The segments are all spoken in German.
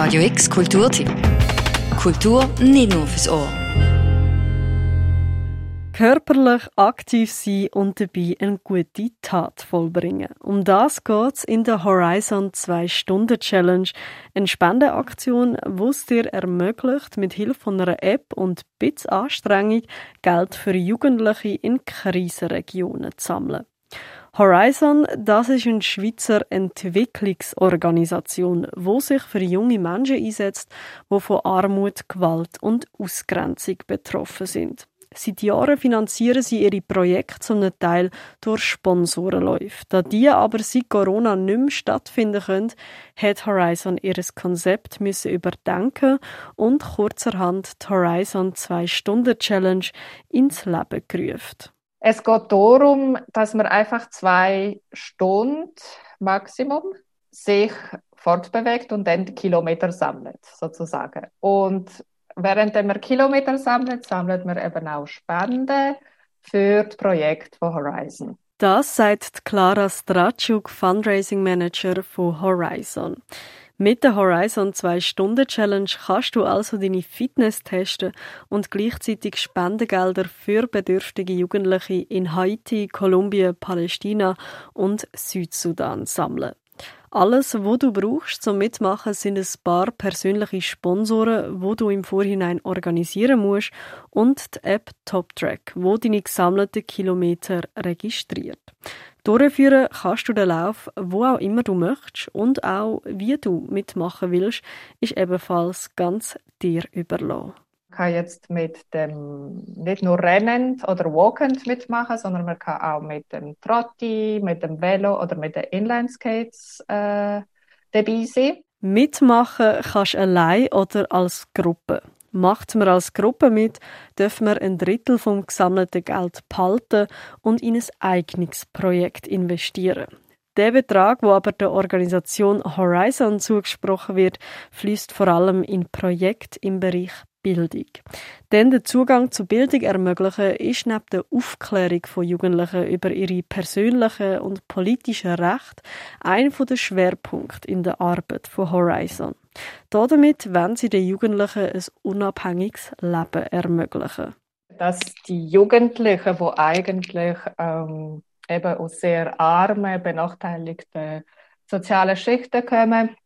Radio X Kulturtipp. Kultur nicht nur fürs Ohr. Körperlich aktiv sein und dabei eine gute Tat vollbringen. Um das geht's in der Horizon 2-Stunden-Challenge, eine Spendenaktion, die es dir ermöglicht, mit Hilfe von einer App und Bits Anstrengung Geld für Jugendliche in Krisenregionen zu sammeln. Horizon, das ist eine Schweizer Entwicklungsorganisation, wo sich für junge Menschen einsetzt, die von Armut, Gewalt und Ausgrenzung betroffen sind. Seit Jahren finanzieren sie ihre Projekte zum Teil durch Sponsorenläufe. Da die aber seit Corona nicht mehr stattfinden können, hat Horizon ihr Konzept müssen überdenken und kurzerhand die Horizon 2-Stunden-Challenge ins Leben gerufen. Es geht darum, dass man einfach zwei Stunden Maximum sich fortbewegt und dann Kilometer sammelt, sozusagen. Und während man Kilometer sammelt, sammelt man eben auch Spenden für das Projekt von Horizon. Das sagt Clara Stratschuk, Fundraising Manager von Horizon. Mit der Horizon 2 Stunden Challenge kannst du also deine Fitness testen und gleichzeitig Spendengelder für bedürftige Jugendliche in Haiti, Kolumbien, Palästina und Südsudan sammeln. Alles, was du brauchst zum Mitmachen, sind ein paar persönliche Sponsoren, wo du im Vorhinein organisieren musst und die App TopTrack, wo deine gesammelten Kilometer registriert. Durchführen kannst du den Lauf, wo auch immer du möchtest und auch wie du mitmachen willst, ist ebenfalls ganz dir überlassen kann jetzt mit dem nicht nur Rennen oder Walkend mitmachen, sondern man kann auch mit dem Trotti, mit dem Velo oder mit den Inlineskates äh, dabei sein. Mitmachen kannst du allein oder als Gruppe. Macht man als Gruppe mit, dürfen wir ein Drittel vom gesammelten Geld behalten und in ein eigenes Projekt investieren. Der Betrag, wo aber der Organisation Horizon zugesprochen wird, fließt vor allem in Projekte im Bereich Bildung. Denn der Zugang zu Bildung ermöglichen ist neben der Aufklärung von Jugendlichen über ihre persönlichen und politischen Rechte ein der Schwerpunkte in der Arbeit von Horizon. Damit wollen sie den Jugendlichen ein unabhängiges Leben ermöglichen. Dass die Jugendlichen, die eigentlich ähm, eben aus sehr armen, benachteiligten sozialen Schichten kommen,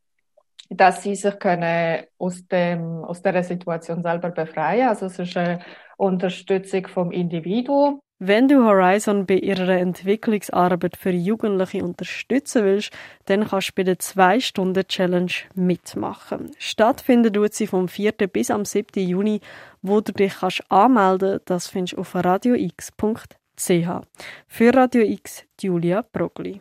dass sie sich können aus, dem, aus der Situation selber befreien Also es ist eine Unterstützung vom Individuum. Wenn du Horizon bei ihrer Entwicklungsarbeit für Jugendliche unterstützen willst, dann kannst du bei der 2-Stunden-Challenge mitmachen. Stattfinden tut sie vom 4. bis am 7. Juni, wo du dich kannst anmelden kannst. Das findest du auf radiox.ch. Für Radio X, Julia Brogli.